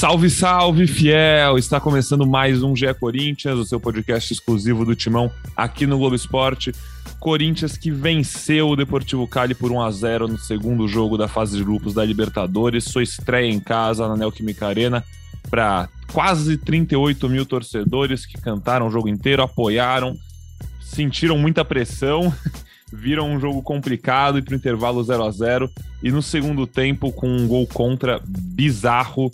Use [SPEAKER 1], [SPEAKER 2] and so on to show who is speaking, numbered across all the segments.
[SPEAKER 1] Salve, salve, fiel! Está começando mais um GE Corinthians, o seu podcast exclusivo do Timão aqui no Globo Esporte. Corinthians que venceu o Deportivo Cali por 1 a 0 no segundo jogo da fase de grupos da Libertadores. Sua estreia em casa na Neoquímica Arena para quase 38 mil torcedores que cantaram o jogo inteiro, apoiaram, sentiram muita pressão. viram um jogo complicado e para o intervalo 0 a 0 e no segundo tempo com um gol contra bizarro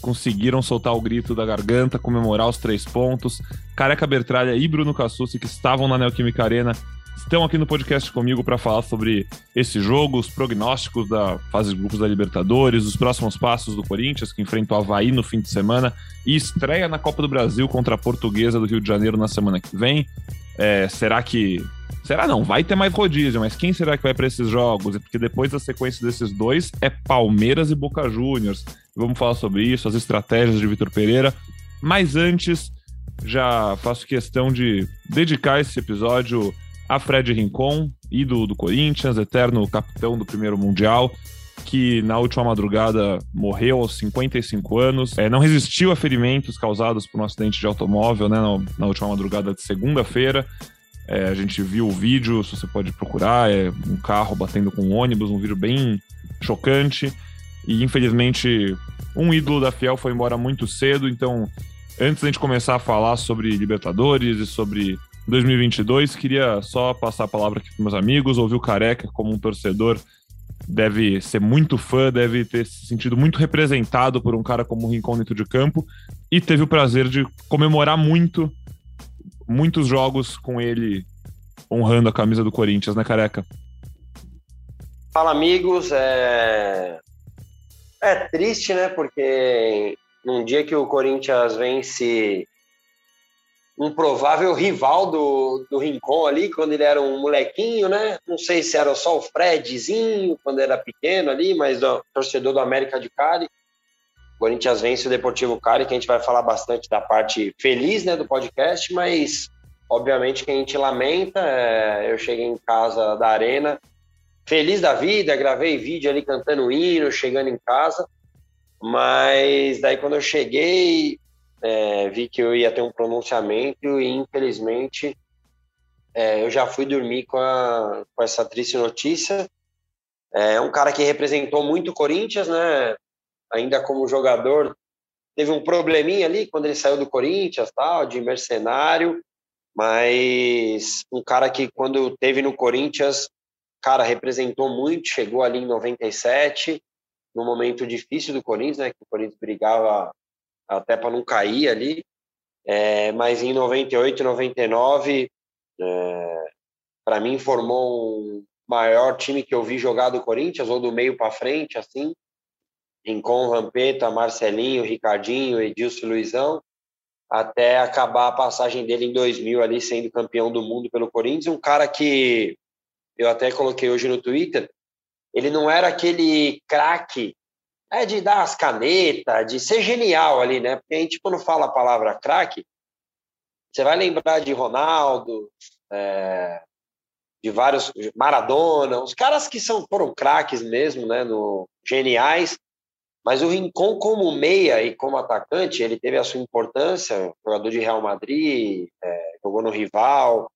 [SPEAKER 1] conseguiram soltar o grito da garganta, comemorar os três pontos. Careca Bertralha e Bruno Cassucci, que estavam na Neoquímica Arena, estão aqui no podcast comigo para falar sobre esse jogo, os prognósticos da fase de grupos da Libertadores, os próximos passos do Corinthians, que enfrenta o Havaí no fim de semana e estreia na Copa do Brasil contra a Portuguesa do Rio de Janeiro na semana que vem. É, será que. Será não? Vai ter mais rodízio, mas quem será que vai para esses jogos? Porque depois da sequência desses dois é Palmeiras e Boca Juniors. Vamos falar sobre isso, as estratégias de Vitor Pereira. Mas antes, já faço questão de dedicar esse episódio a Fred Rincon, ídolo do Corinthians, eterno capitão do primeiro Mundial, que na última madrugada morreu aos 55 anos. É, não resistiu a ferimentos causados por um acidente de automóvel né, na, na última madrugada de segunda-feira. É, a gente viu o vídeo, se você pode procurar, é um carro batendo com um ônibus, um vídeo bem chocante. E infelizmente, um ídolo da Fiel foi embora muito cedo. Então, antes da gente começar a falar sobre Libertadores e sobre 2022, queria só passar a palavra aqui para meus amigos, ouvir o Careca como um torcedor deve ser muito fã, deve ter se sentido muito representado por um cara como o Rincon dentro de campo e teve o prazer de comemorar muito muitos jogos com ele honrando a camisa do Corinthians, né, Careca?
[SPEAKER 2] Fala, amigos. É, é triste, né? Porque num dia que o Corinthians vence um provável rival do, do Rincon ali, quando ele era um molequinho, né? Não sei se era só o Fredzinho, quando era pequeno ali, mas torcedor do América de Cali. Corinthians vence o Deportivo Cali, que a gente vai falar bastante da parte feliz né, do podcast, mas obviamente que a gente lamenta. É, eu cheguei em casa da Arena, feliz da vida, gravei vídeo ali cantando hino, chegando em casa, mas daí quando eu cheguei, é, vi que eu ia ter um pronunciamento e, infelizmente, é, eu já fui dormir com, a, com essa triste notícia. É um cara que representou muito o Corinthians, né? Ainda como jogador, teve um probleminha ali quando ele saiu do Corinthians, tal, de mercenário, mas um cara que quando teve no Corinthians, cara, representou muito, chegou ali em 97, no momento difícil do Corinthians, né? Que o Corinthians brigava até para não cair ali. É, mas em 98, 99, é, para mim formou um maior time que eu vi jogar do Corinthians, ou do meio para frente, assim. Rincon, Rampeta, Marcelinho, Ricardinho, Edilson Luizão, até acabar a passagem dele em 2000 ali, sendo campeão do mundo pelo Corinthians. Um cara que eu até coloquei hoje no Twitter, ele não era aquele craque é de dar as canetas, de ser genial ali, né? Porque a gente, quando fala a palavra craque, você vai lembrar de Ronaldo, é, de vários Maradona, os caras que são foram craques mesmo, né? No, geniais. Mas o Rincon, como meia e como atacante, ele teve a sua importância. Jogador de Real Madrid, é, jogou no rival.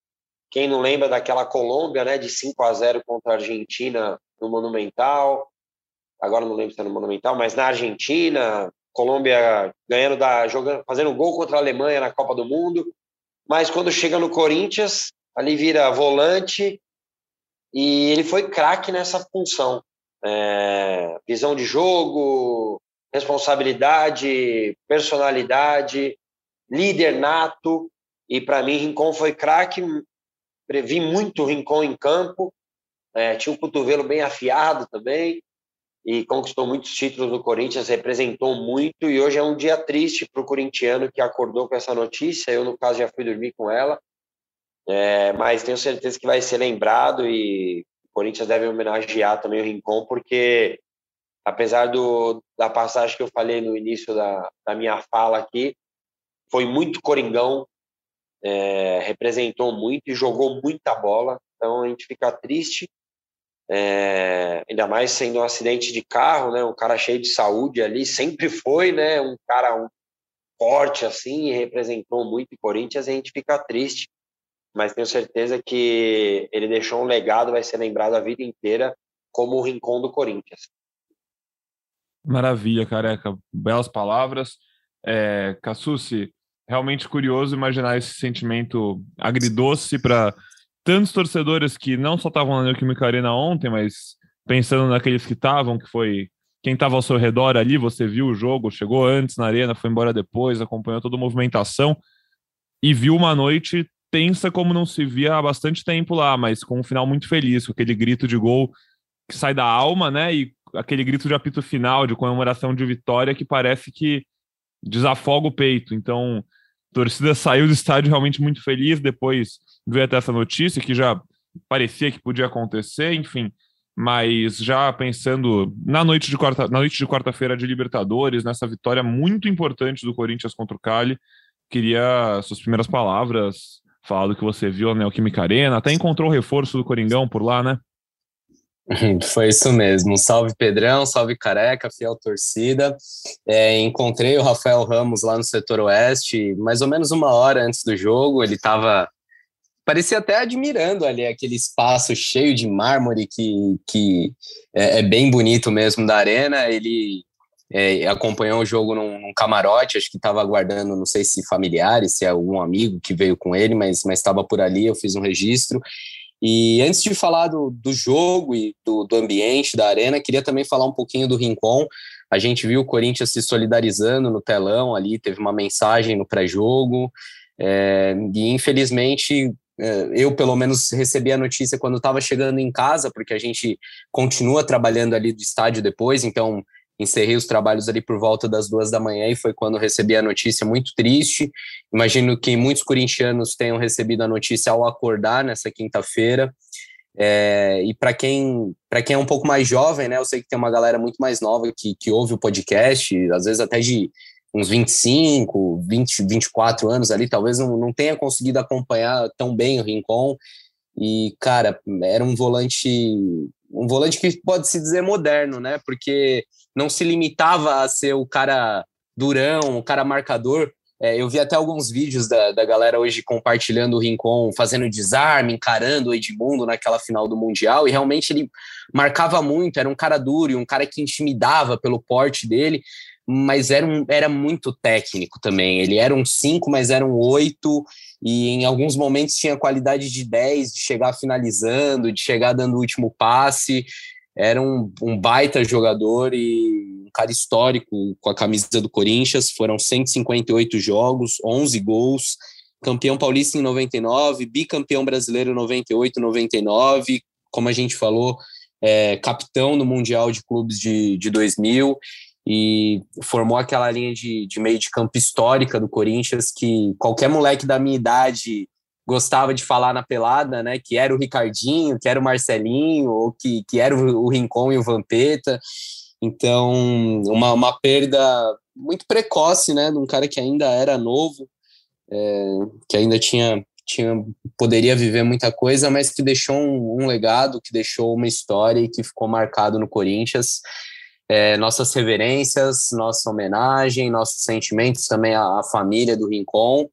[SPEAKER 2] Quem não lembra daquela Colômbia, né? De 5 a 0 contra a Argentina no Monumental agora não lembro se é no Monumental, mas na Argentina, Colômbia ganhando da jogando, fazendo gol contra a Alemanha na Copa do Mundo, mas quando chega no Corinthians, ali vira volante e ele foi craque nessa função. É, visão de jogo, responsabilidade, personalidade, líder nato. E para mim, Rincon foi craque. Vi muito Rincon em campo. É, tinha um cotovelo bem afiado também e conquistou muitos títulos no Corinthians, representou muito e hoje é um dia triste para o corintiano que acordou com essa notícia. Eu, no caso, já fui dormir com ela, é, mas tenho certeza que vai ser lembrado e o Corinthians deve homenagear também o Rincon, porque apesar do, da passagem que eu falei no início da, da minha fala aqui, foi muito coringão, é, representou muito e jogou muita bola, então a gente fica triste É, ainda mais sendo um acidente de carro, né? Um cara cheio de saúde ali, sempre foi, né? Um cara um, forte assim, representou muito o Corinthians, a gente fica triste. Mas tenho certeza que ele deixou um legado, vai ser lembrado a vida inteira como o rincão do Corinthians.
[SPEAKER 1] Maravilha, careca. Belas palavras. É, Cassucci, realmente curioso imaginar esse sentimento agridoce para tantos torcedores que não só estavam na Neoquímica Arena ontem, mas pensando naqueles que estavam, que foi quem estava ao seu redor ali, você viu o jogo, chegou antes na arena, foi embora depois, acompanhou toda a movimentação e viu uma noite tensa como não se via há bastante tempo lá, mas com um final muito feliz, com aquele grito de gol que sai da alma, né? E aquele grito de apito final, de comemoração de vitória que parece que desafoga o peito. Então, a torcida saiu do estádio realmente muito feliz, depois veio até essa notícia que já parecia que podia acontecer, enfim. Mas já pensando na noite de quarta, na noite de quarta-feira de Libertadores, nessa vitória muito importante do Corinthians contra o Cali, queria suas primeiras palavras, falar do que você viu na Neoquímica Arena, até encontrou o reforço do Coringão por lá, né?
[SPEAKER 3] Foi isso mesmo. Salve Pedrão, salve Careca, fiel torcida. É, encontrei o Rafael Ramos lá no setor oeste, mais ou menos uma hora antes do jogo. Ele estava parecia até admirando ali aquele espaço cheio de mármore que, que é, é bem bonito mesmo da arena. Ele é, acompanhou o jogo num, num camarote, acho que estava aguardando, não sei se familiares, se é algum amigo que veio com ele, mas estava por ali, eu fiz um registro. E antes de falar do, do jogo e do, do ambiente da arena, queria também falar um pouquinho do Rincon. A gente viu o Corinthians se solidarizando no telão ali, teve uma mensagem no pré-jogo. É, e infelizmente é, eu pelo menos recebi a notícia quando estava chegando em casa, porque a gente continua trabalhando ali do estádio depois, então encerrei os trabalhos ali por volta das duas da manhã e foi quando recebi a notícia muito triste. Imagino que muitos corintianos tenham recebido a notícia ao acordar nessa quinta-feira. É, e para quem para quem é um pouco mais jovem, né, eu sei que tem uma galera muito mais nova que, que ouve o podcast, às vezes até de uns 25, 20, 24 anos ali, talvez não, não tenha conseguido acompanhar tão bem o Rincon. E, cara, era um volante, um volante que pode se dizer moderno, né? Porque não se limitava a ser o cara durão, o cara marcador. É, eu vi até alguns vídeos da, da galera hoje compartilhando o Rincon, fazendo desarme, encarando o Edmundo naquela final do Mundial, e realmente ele marcava muito, era um cara duro e um cara que intimidava pelo porte dele mas era, um, era muito técnico também. Ele era um 5, mas era um 8, e em alguns momentos tinha qualidade de 10, de chegar finalizando, de chegar dando o último passe. Era um, um baita jogador e um cara histórico com a camisa do Corinthians. Foram 158 jogos, 11 gols, campeão paulista em 99, bicampeão brasileiro em 98, 99, como a gente falou, é, capitão no Mundial de Clubes de, de 2000 e formou aquela linha de, de meio de campo histórica do Corinthians que qualquer moleque da minha idade gostava de falar na pelada, né? Que era o Ricardinho, que era o Marcelinho, ou que, que era o, o Rincon e o Vampeta. Então, uma, uma perda muito precoce, né? De um cara que ainda era novo, é, que ainda tinha, tinha poderia viver muita coisa, mas que deixou um, um legado, que deixou uma história e que ficou marcado no Corinthians. É, nossas reverências, nossa homenagem, nossos sentimentos também à, à família do Rincon.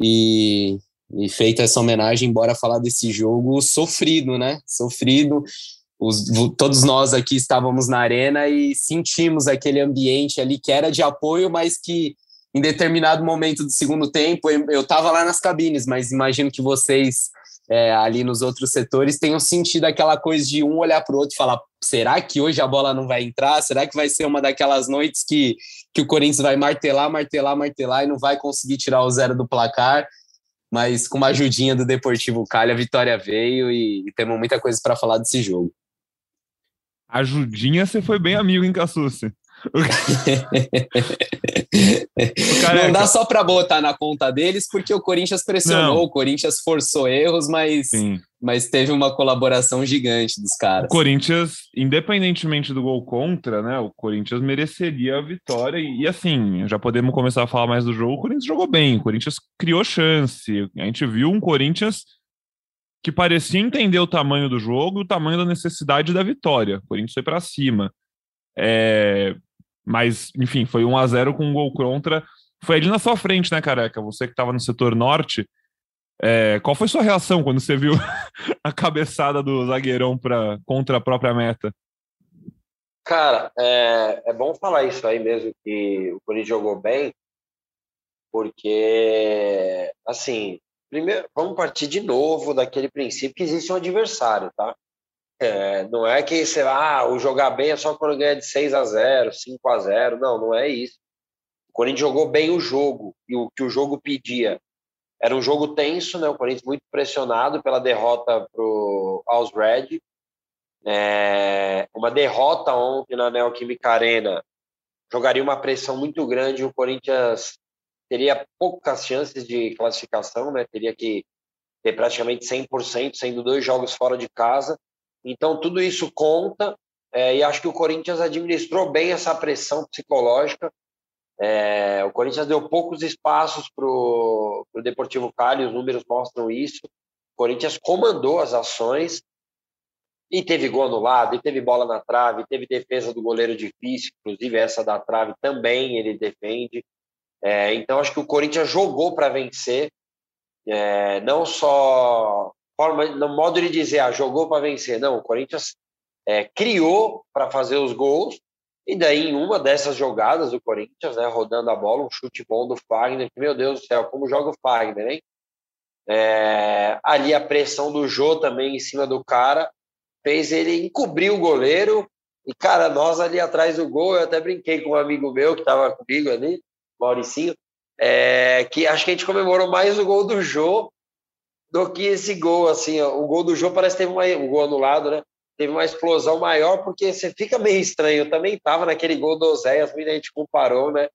[SPEAKER 3] E, e feita essa homenagem, bora falar desse jogo sofrido, né? Sofrido. Os, todos nós aqui estávamos na arena e sentimos aquele ambiente ali que era de apoio, mas que em determinado momento do segundo tempo eu estava lá nas cabines, mas imagino que vocês é, ali nos outros setores tenham sentido aquela coisa de um olhar para o outro e falar: será que hoje a bola não vai entrar? Será que vai ser uma daquelas noites que, que o Corinthians vai martelar, martelar, martelar e não vai conseguir tirar o zero do placar? Mas com uma ajudinha do Deportivo Cali, a vitória veio e, e temos muita coisa para falar desse jogo.
[SPEAKER 1] Ajudinha, você foi bem amigo, hein, Cassucci?
[SPEAKER 3] Não dá só para botar na conta deles, porque o Corinthians pressionou, não. o Corinthians forçou erros, mas, mas teve uma colaboração gigante dos caras.
[SPEAKER 1] O Corinthians, independentemente do gol contra, né? O Corinthians mereceria a vitória. E, e assim, já podemos começar a falar mais do jogo. O Corinthians jogou bem, o Corinthians criou chance. A gente viu um Corinthians que parecia entender o tamanho do jogo, o tamanho da necessidade da vitória. O Corinthians foi para cima. É, mas, enfim, foi 1 a 0 com um gol contra. Foi ali na sua frente, né, Careca? Você que estava no setor norte. É, qual foi sua reação quando você viu a cabeçada do zagueirão pra, contra a própria meta?
[SPEAKER 2] Cara, é, é bom falar isso aí mesmo, que o Corinthians jogou bem, porque, assim, primeiro, vamos partir de novo daquele princípio que existe um adversário, tá? É, não é que você ah, o jogar bem é só quando ganha de 6 a 0 5 a 0 Não, não é isso. O Corinthians jogou bem o jogo e o que o jogo pedia. Era um jogo tenso, né? O Corinthians muito pressionado pela derrota pro, aos Red. É, uma derrota ontem na Neoquímica Arena jogaria uma pressão muito grande. O Corinthians teria poucas chances de classificação, né? Teria que ter praticamente 100%, sendo dois jogos fora de casa. Então, tudo isso conta, é, e acho que o Corinthians administrou bem essa pressão psicológica. É, o Corinthians deu poucos espaços para o Deportivo Cali, os números mostram isso. O Corinthians comandou as ações e teve gol anulado, e teve bola na trave, teve defesa do goleiro difícil, inclusive essa da trave também ele defende. É, então, acho que o Corinthians jogou para vencer, é, não só forma, no modo de dizer, ah, jogou para vencer. Não, o Corinthians é, criou para fazer os gols, e daí em uma dessas jogadas do Corinthians, né, rodando a bola, um chute bom do Fagner, que, meu Deus do céu, como joga o Fagner, hein? É, ali a pressão do Jô também em cima do cara fez ele encobrir o goleiro. E, cara, nós ali atrás do gol, eu até brinquei com um amigo meu que estava comigo ali, Mauricinho, é, que acho que a gente comemorou mais o gol do Jô do que esse gol, assim, ó. o gol do jogo parece que teve uma, um gol anulado, né? Teve uma explosão maior, porque você fica meio estranho. Eu também estava naquele gol do Oséias, a gente comparou, né?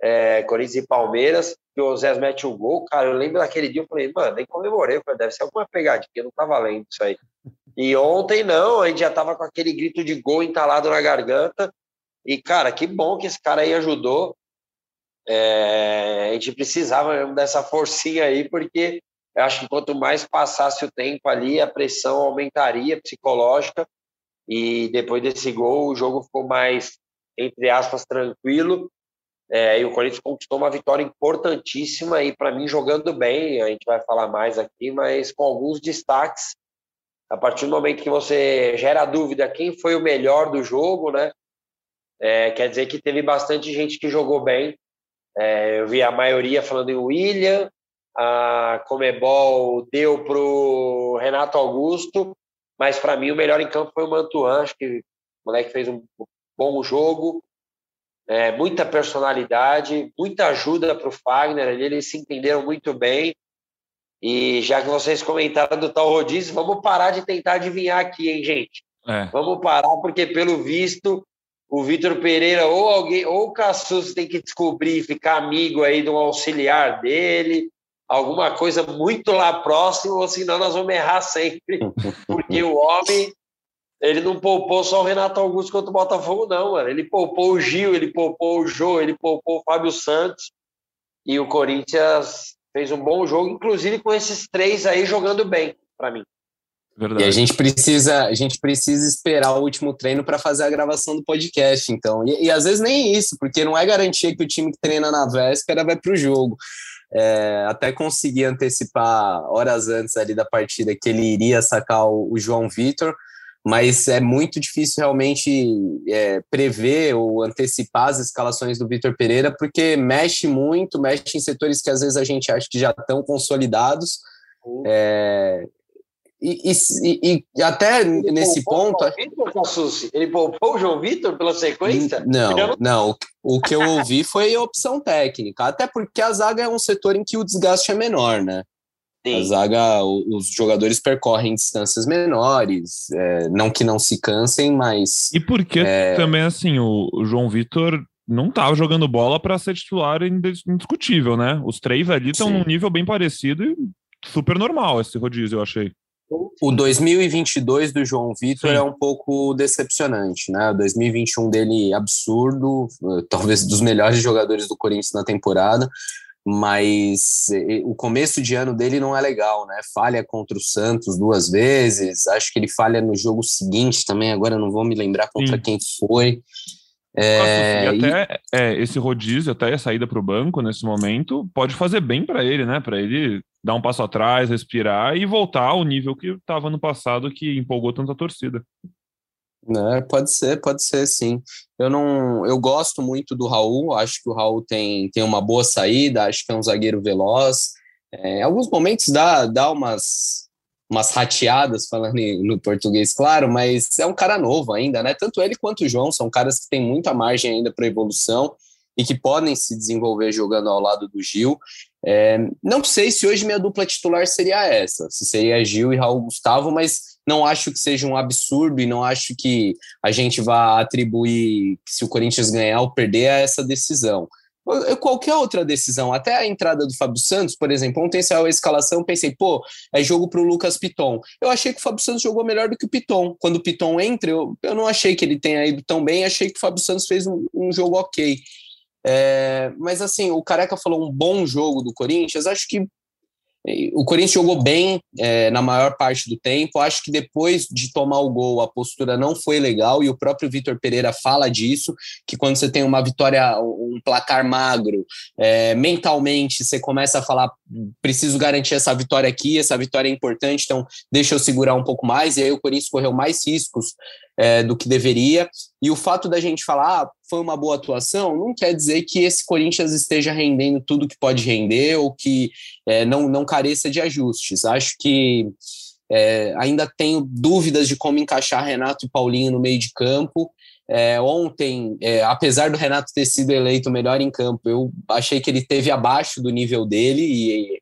[SPEAKER 2] É, Corinthians e Palmeiras, que o Oséias mete o gol, cara, eu lembro daquele dia, eu falei, mano, nem comemorei, falei, deve ser alguma pegadinha, não tá valendo isso aí. E ontem não, a gente já tava com aquele grito de gol entalado na garganta, e cara, que bom que esse cara aí ajudou, é, a gente precisava mesmo dessa forcinha aí, porque eu acho que quanto mais passasse o tempo ali, a pressão aumentaria psicológica. E depois desse gol, o jogo ficou mais, entre aspas, tranquilo. É, e o Corinthians conquistou uma vitória importantíssima e, para mim, jogando bem. A gente vai falar mais aqui, mas com alguns destaques. A partir do momento que você gera dúvida quem foi o melhor do jogo, né? É, quer dizer que teve bastante gente que jogou bem. É, eu vi a maioria falando em William, a Comebol deu para o Renato Augusto, mas para mim o melhor em campo foi o Mantuan, acho que o moleque fez um bom jogo, é, muita personalidade, muita ajuda para o Fagner, eles se entenderam muito bem, e já que vocês comentaram do tal rodízio, vamos parar de tentar adivinhar aqui, hein, gente? É. Vamos parar, porque pelo visto o Vitor Pereira ou alguém, ou o Cassus tem que descobrir, ficar amigo aí de um auxiliar dele, alguma coisa muito lá próximo, ou senão nós vamos errar sempre, porque o homem ele não poupou só o Renato Augusto contra o Botafogo, não, mano. Ele poupou o Gil, ele poupou o Jô, ele poupou o Fábio Santos. E o Corinthians fez um bom jogo, inclusive com esses três aí jogando bem, para mim.
[SPEAKER 3] Verdade. E a gente precisa, a gente precisa esperar o último treino para fazer a gravação do podcast, então. E, e, às vezes nem isso, porque não é garantia que o time que treina na véspera vai para o jogo. É, até consegui antecipar horas antes ali da partida que ele iria sacar o, o João Vitor, mas é muito difícil realmente é, prever ou antecipar as escalações do Vitor Pereira, porque mexe muito, mexe em setores que às vezes a gente acha que já estão consolidados. Uhum. É, e, e, e, até ele nesse ponto.
[SPEAKER 2] ele poupou o João Vitor pela sequência?
[SPEAKER 3] Não, não. O, que eu ouvi foi a opção técnica. Até porque a zaga é um setor em que o desgaste é menor, né? Sim. A zaga, os jogadores percorrem distâncias menores, é, não que não se cansem, mas.
[SPEAKER 1] E porque é... também, assim, o, o João Vitor não estava jogando bola para ser titular indiscutível, né? Os três ali estão num nível bem parecido e super normal esse rodízio, eu achei.
[SPEAKER 3] O 2022 do João Vitor é um pouco decepcionante, né? O 2021 dele absurdo, talvez dos melhores jogadores do Corinthians na temporada. mas o começo de ano dele não é legal, né? Falha contra o Santos duas vezes, acho que ele falha no jogo seguinte também, agora não vou me lembrar contra Sim. quem foi.
[SPEAKER 1] É, e até e... é, esse rodízio, até a saída para o banco nesse momento, pode fazer bem para ele, né? Para ele dar um passo atrás, respirar e voltar ao nível que estava no passado, que empolgou tanta torcida.
[SPEAKER 3] É, pode ser, pode ser, sim. Eu não, eu gosto muito do Raul. Acho que o Raul tem, tem uma boa saída. Acho que é um zagueiro veloz. É, em alguns momentos dá, dá umas, umas rateadas, falando no português, claro, mas é um cara novo ainda, né? Tanto ele quanto o João são caras que têm muita margem ainda para evolução e que podem se desenvolver jogando ao lado do Gil. É, não sei se hoje minha dupla titular seria essa, se seria Gil e Raul Gustavo, mas não acho que seja um absurdo e não acho que a gente vá atribuir se o Corinthians ganhar ou perder a essa decisão qualquer outra decisão, até a entrada do Fábio Santos, por exemplo, ontem saiu a escalação, pensei, pô, é jogo para o Lucas Piton. Eu achei que o Fábio Santos jogou melhor do que o Piton. Quando o Piton entra, eu, eu não achei que ele tenha ido tão bem, achei que o Fábio Santos fez um, um jogo ok. É, mas assim, o Careca falou um bom jogo do Corinthians, acho que o Corinthians jogou bem é, na maior parte do tempo. Acho que depois de tomar o gol, a postura não foi legal, e o próprio Vitor Pereira fala disso: que quando você tem uma vitória, um placar magro, é, mentalmente você começa a falar: preciso garantir essa vitória aqui, essa vitória é importante, então deixa eu segurar um pouco mais. E aí o Corinthians correu mais riscos é, do que deveria. E o fato da gente falar, ah, foi uma boa atuação, não quer dizer que esse Corinthians esteja rendendo tudo que pode render ou que é, não, não careça de ajustes. Acho que é, ainda tenho dúvidas de como encaixar Renato e Paulinho no meio de campo. É, ontem, é, apesar do Renato ter sido eleito melhor em campo, eu achei que ele teve abaixo do nível dele e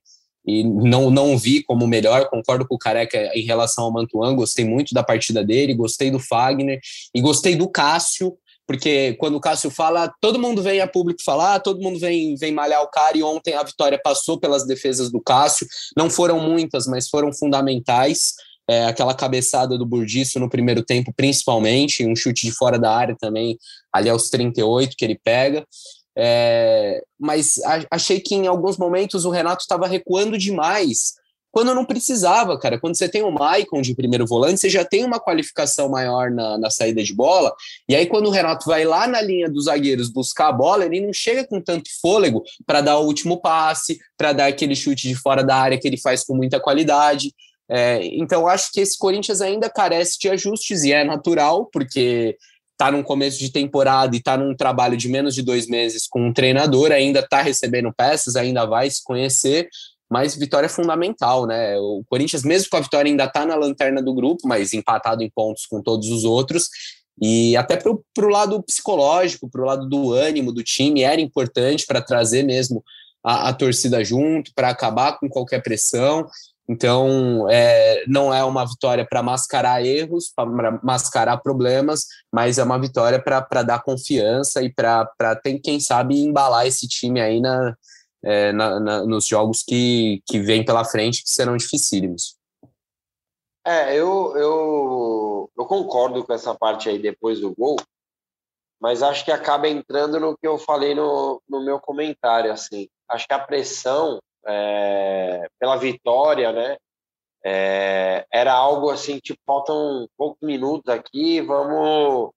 [SPEAKER 3] e não, não vi como melhor, concordo com o Careca em relação ao Mantuan, gostei muito da partida dele, gostei do Fagner e gostei do Cássio, porque quando o Cássio fala, todo mundo vem a público falar, todo mundo vem, vem malhar o cara, e ontem a vitória passou pelas defesas do Cássio, não foram muitas, mas foram fundamentais, é, aquela cabeçada do Burdiço no primeiro tempo, principalmente, um chute de fora da área também, ali aos 38 que ele pega, é, mas achei que em alguns momentos o Renato estava recuando demais, quando não precisava, cara. Quando você tem o Maicon de primeiro volante, você já tem uma qualificação maior na, na saída de bola. E aí, quando o Renato vai lá na linha dos zagueiros buscar a bola, ele não chega com tanto fôlego para dar o último passe, para dar aquele chute de fora da área que ele faz com muita qualidade. É, então, acho que esse Corinthians ainda carece de ajustes, e é natural, porque está num começo de temporada e está num trabalho de menos de dois meses com um treinador, ainda está recebendo peças, ainda vai se conhecer, mas vitória é fundamental, né? O Corinthians, mesmo com a vitória, ainda está na lanterna do grupo, mas empatado em pontos com todos os outros. E até para o lado psicológico, para o lado do ânimo do time, era importante para trazer mesmo a, a torcida junto, para acabar com qualquer pressão. Então, é, não é uma vitória para mascarar erros, para mascarar problemas, mas é uma vitória para dar confiança e para, quem sabe, embalar esse time aí na, é, na, na, nos jogos que, que vêm pela frente, que serão dificílimos.
[SPEAKER 2] É, eu, eu, eu concordo com essa parte aí depois do gol, mas acho que acaba entrando no que eu falei no, no meu comentário, assim. Acho que a pressão é, pela vitória, né? É, era algo assim, tipo, faltam poucos minutos aqui, vamos,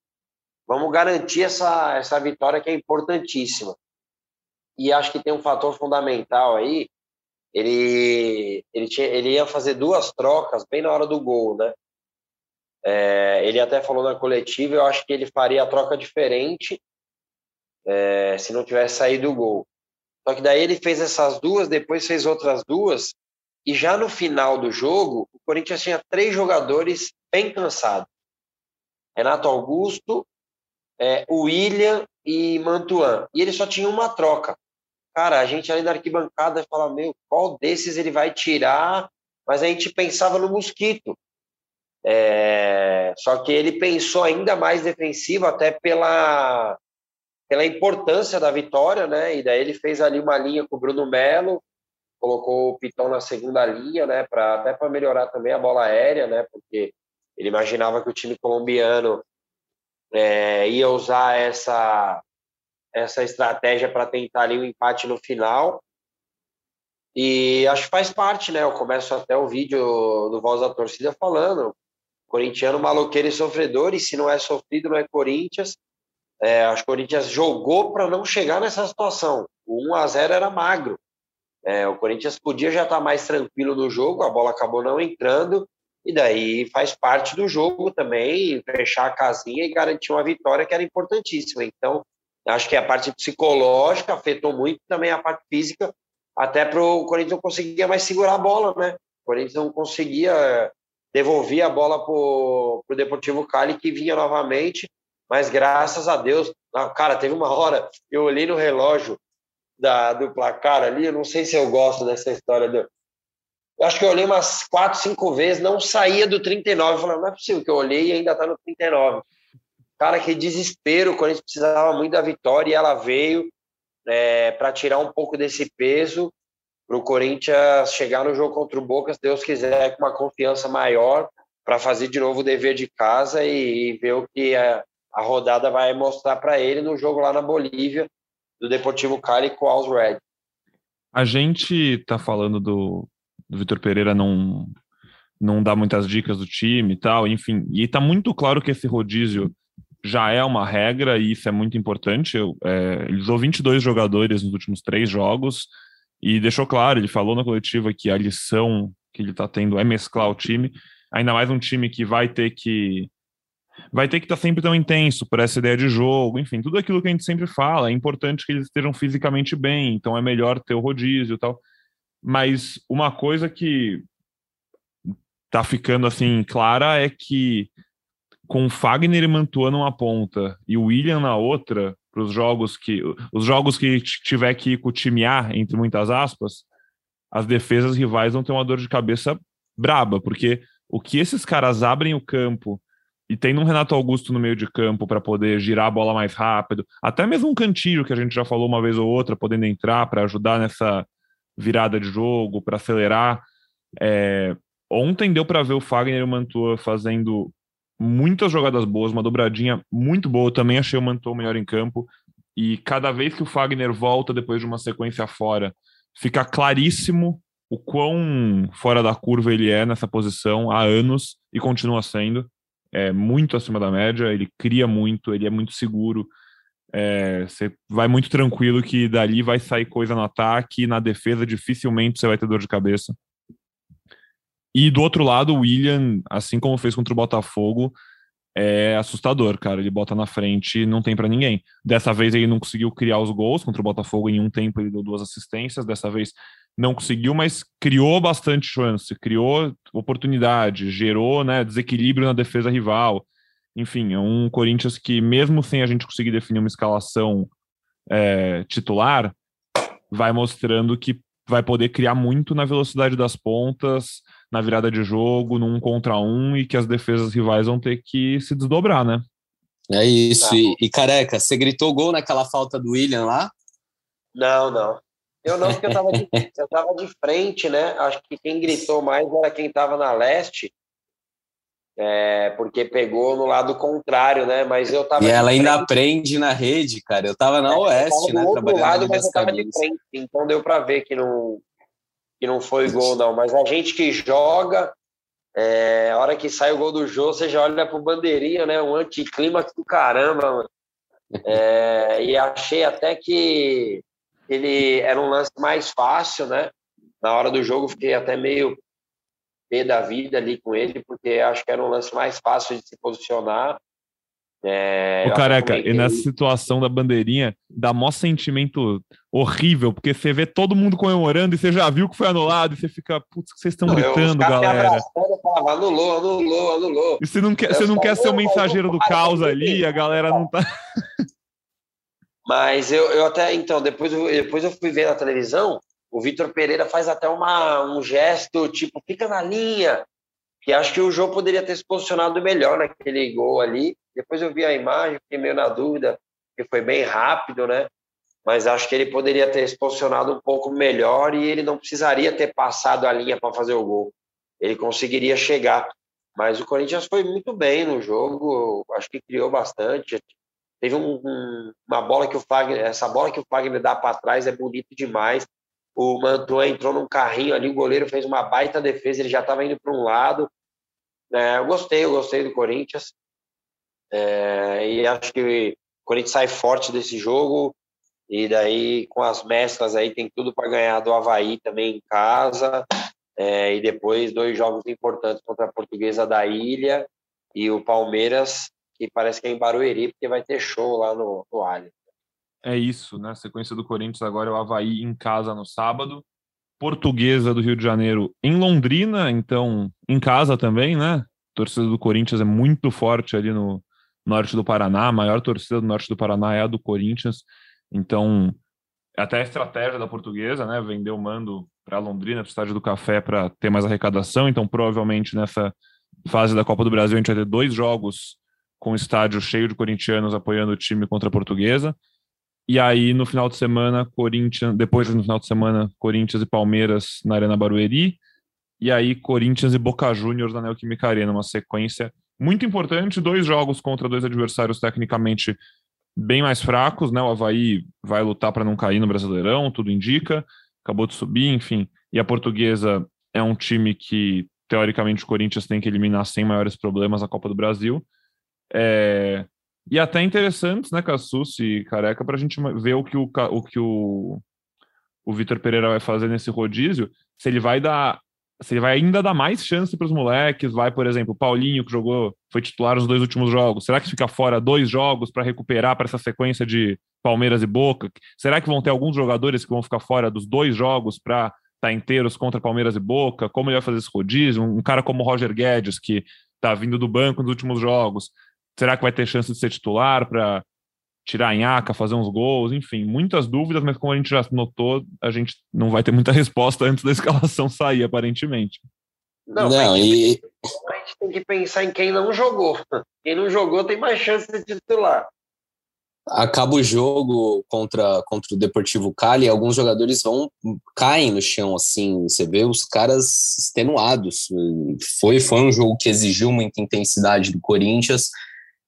[SPEAKER 2] vamos garantir essa, essa vitória que é importantíssima. E acho que tem um fator fundamental aí, ele, ele, tinha, ele ia fazer duas trocas bem na hora do gol, né? É, ele até falou na coletiva, eu acho que ele faria a troca diferente é, se não tivesse saído o gol. Só que daí ele fez essas duas, depois fez outras duas, e já no final do jogo, o Corinthians tinha três jogadores bem cansados. Renato Augusto, é, William e Mantuan. E ele só tinha uma troca. Cara, a gente ali na arquibancada fala, meu, qual desses ele vai tirar? Mas a gente pensava no Mosquito. É, só que ele pensou ainda mais defensivo, até pela pela importância da vitória, né? E daí ele fez ali uma linha com o Bruno Melo, colocou o Pitão na segunda linha, né? Para até para melhorar também a bola aérea, né? Porque ele imaginava que o time colombiano é, ia usar essa essa estratégia para tentar ali o um empate no final. E acho que faz parte, né? Eu começo até o vídeo do Voz da Torcida falando. Corintiano maloqueiro e sofredor, e se não é sofrido, não é Corinthians. É, acho que o Corinthians jogou para não chegar nessa situação. O 1 a 0 era magro. É, o Corinthians podia já estar tá mais tranquilo no jogo, a bola acabou não entrando, e daí faz parte do jogo também fechar a casinha e garantir uma vitória que era importantíssima. Então, acho que a parte psicológica afetou muito também a parte física, até para o Corinthians não conseguia mais segurar a bola, né? O Corinthians não conseguia devolver a bola para o Deportivo Cali, que vinha novamente, mas graças a Deus, cara, teve uma hora, eu olhei no relógio da, do placar ali, eu não sei se eu gosto dessa história do, eu acho que eu olhei umas quatro, cinco vezes, não saía do 39. Eu falei, não é possível que eu olhei e ainda tá no 39. Cara, que desespero, o Corinthians precisava muito da vitória e ela veio é, para tirar um pouco desse peso para o Corinthians chegar no jogo contra o Boca, se Deus quiser, com uma confiança maior para fazer de novo o dever de casa e, e ver o que a, a rodada vai mostrar para ele no jogo lá na Bolívia do Deportivo Cali com o Red.
[SPEAKER 1] A gente está falando do, do Vitor Pereira não não dá muitas dicas do time e tal, enfim. E está muito claro que esse rodízio já é uma regra e isso é muito importante. Eu, é, ele usou 22 jogadores nos últimos três jogos e deixou claro, ele falou na coletiva que a lição que ele está tendo é mesclar o time, ainda mais um time que vai ter que vai ter que estar tá sempre tão intenso por essa ideia de jogo, enfim, tudo aquilo que a gente sempre fala, é importante que eles estejam fisicamente bem, então é melhor ter o rodízio e tal. Mas uma coisa que tá ficando assim clara é que com Fagner e Mantua numa ponta e o William na outra, para os jogos que os jogos que tiver que ir com o time A, entre muitas aspas, as defesas rivais vão ter uma dor de cabeça braba, porque o que esses caras abrem o campo e tem um Renato Augusto no meio de campo para poder girar a bola mais rápido, até mesmo um cantilho que a gente já falou uma vez ou outra, podendo entrar para ajudar nessa virada de jogo, para acelerar. É, ontem deu para ver o Fagner e o Mantua fazendo muitas jogadas boas, uma dobradinha muito boa. também achei o Mantua melhor em campo. E cada vez que o Fagner volta depois de uma sequência fora, fica claríssimo o quão fora da curva ele é nessa posição há anos e continua sendo. É muito acima da média, ele cria muito, ele é muito seguro, é, você vai muito tranquilo que dali vai sair coisa no ataque, na defesa dificilmente você vai ter dor de cabeça. E do outro lado, o William, assim como fez contra o Botafogo, é assustador, cara. Ele bota na frente e não tem para ninguém. Dessa vez ele não conseguiu criar os gols contra o Botafogo em um tempo, ele deu duas assistências. Dessa vez não conseguiu, mas criou bastante chance, criou oportunidade, gerou né, desequilíbrio na defesa rival. Enfim, é um Corinthians que, mesmo sem a gente conseguir definir uma escalação é, titular, vai mostrando que vai poder criar muito na velocidade das pontas, na virada de jogo, num contra um, e que as defesas rivais vão ter que se desdobrar, né?
[SPEAKER 3] É isso. Tá. E, e, careca, você gritou gol naquela falta do William lá?
[SPEAKER 2] Não, não. Eu não, porque eu tava de, eu tava de frente, né? Acho que quem gritou mais era quem tava na leste é, porque pegou no lado contrário, né? Mas eu tava.
[SPEAKER 3] E ela ainda aprende na rede, cara. Eu tava na é, Oeste, né?
[SPEAKER 2] Trabalhando lado, mas eu tava de frente, então deu para ver que não, que não foi gol, não. Mas a gente que joga, é, a hora que sai o gol do Jô, você já olha pro bandeirinha, né? Um anticlímax do caramba, mano. É, e achei até que ele era um lance mais fácil, né? Na hora do jogo, fiquei até meio pé da vida ali com ele, porque acho que era um lance mais fácil de se posicionar.
[SPEAKER 1] É, o careca, e nessa situação da bandeirinha, dá mó sentimento horrível, porque você vê todo mundo comemorando e você já viu que foi anulado, e você fica, putz, que vocês estão gritando, galera.
[SPEAKER 2] Falava, anulou, anulou, anulou.
[SPEAKER 1] E você não quer, você não quer ser o mensageiro do caos ali, a galera não tá.
[SPEAKER 2] Mas eu, eu até, então, depois, depois eu fui ver na televisão, o Vitor Pereira faz até uma, um gesto tipo, fica na linha, que acho que o jogo poderia ter se posicionado melhor naquele gol ali. Depois eu vi a imagem, fiquei meio na dúvida, que foi bem rápido, né? Mas acho que ele poderia ter se posicionado um pouco melhor e ele não precisaria ter passado a linha para fazer o gol. Ele conseguiria chegar. Mas o Corinthians foi muito bem no jogo, acho que criou bastante. Teve um, um, uma bola que o Fagner, essa bola que o Fagner dá para trás é bonito demais o Mantua entrou num carrinho ali, o goleiro fez uma baita defesa, ele já estava indo para um lado. É, eu gostei, eu gostei do Corinthians. É, e acho que o Corinthians sai forte desse jogo. E daí, com as mesclas aí, tem tudo para ganhar do Havaí também em casa. É, e depois, dois jogos importantes contra a Portuguesa da Ilha e o Palmeiras, que parece que é em Barueri, porque vai ter show lá no, no.
[SPEAKER 1] É isso, né? A sequência do Corinthians agora é o Havaí em casa no sábado. Portuguesa do Rio de Janeiro em Londrina, então em casa também, né? Torcida do Corinthians é muito forte ali no norte do Paraná. A maior torcida do norte do Paraná é a do Corinthians. Então, até a estratégia da portuguesa, né? Vender o mando para Londrina, para o Estádio do Café, para ter mais arrecadação. Então, provavelmente nessa fase da Copa do Brasil, a gente vai ter dois jogos com o estádio cheio de corintianos apoiando o time contra a portuguesa. E aí, no final de semana, Corinthians, depois no final de semana, Corinthians e Palmeiras na Arena Barueri. E aí, Corinthians e Boca Juniors na Neoquímica Arena, uma sequência muito importante. Dois jogos contra dois adversários tecnicamente bem mais fracos, né? O Havaí vai lutar para não cair no Brasileirão, tudo indica. Acabou de subir, enfim. E a Portuguesa é um time que, teoricamente, o Corinthians tem que eliminar sem maiores problemas na Copa do Brasil. É... E até interessantes, né, Cassus e Careca, para a gente ver o que o, o, que o, o Vitor Pereira vai fazer nesse rodízio, se ele vai dar se ele vai ainda dar mais chance para os moleques, vai, por exemplo, Paulinho, que jogou, foi titular nos dois últimos jogos, será que fica fora dois jogos para recuperar para essa sequência de Palmeiras e Boca? Será que vão ter alguns jogadores que vão ficar fora dos dois jogos para estar tá inteiros contra Palmeiras e Boca? Como ele vai fazer esse rodízio? Um cara como Roger Guedes, que está vindo do banco nos últimos jogos, será que vai ter chance de ser titular para tirar a nhaca, fazer uns gols, enfim, muitas dúvidas, mas como a gente já notou, a gente não vai ter muita resposta antes da escalação sair, aparentemente.
[SPEAKER 2] Não, não a, gente, e... a gente tem que pensar em quem não jogou. Quem não jogou tem mais chance de titular.
[SPEAKER 3] Acaba o jogo contra, contra o Deportivo Cali, alguns jogadores vão caem no chão assim, você vê os caras extenuados. Foi foi um jogo que exigiu muita intensidade do Corinthians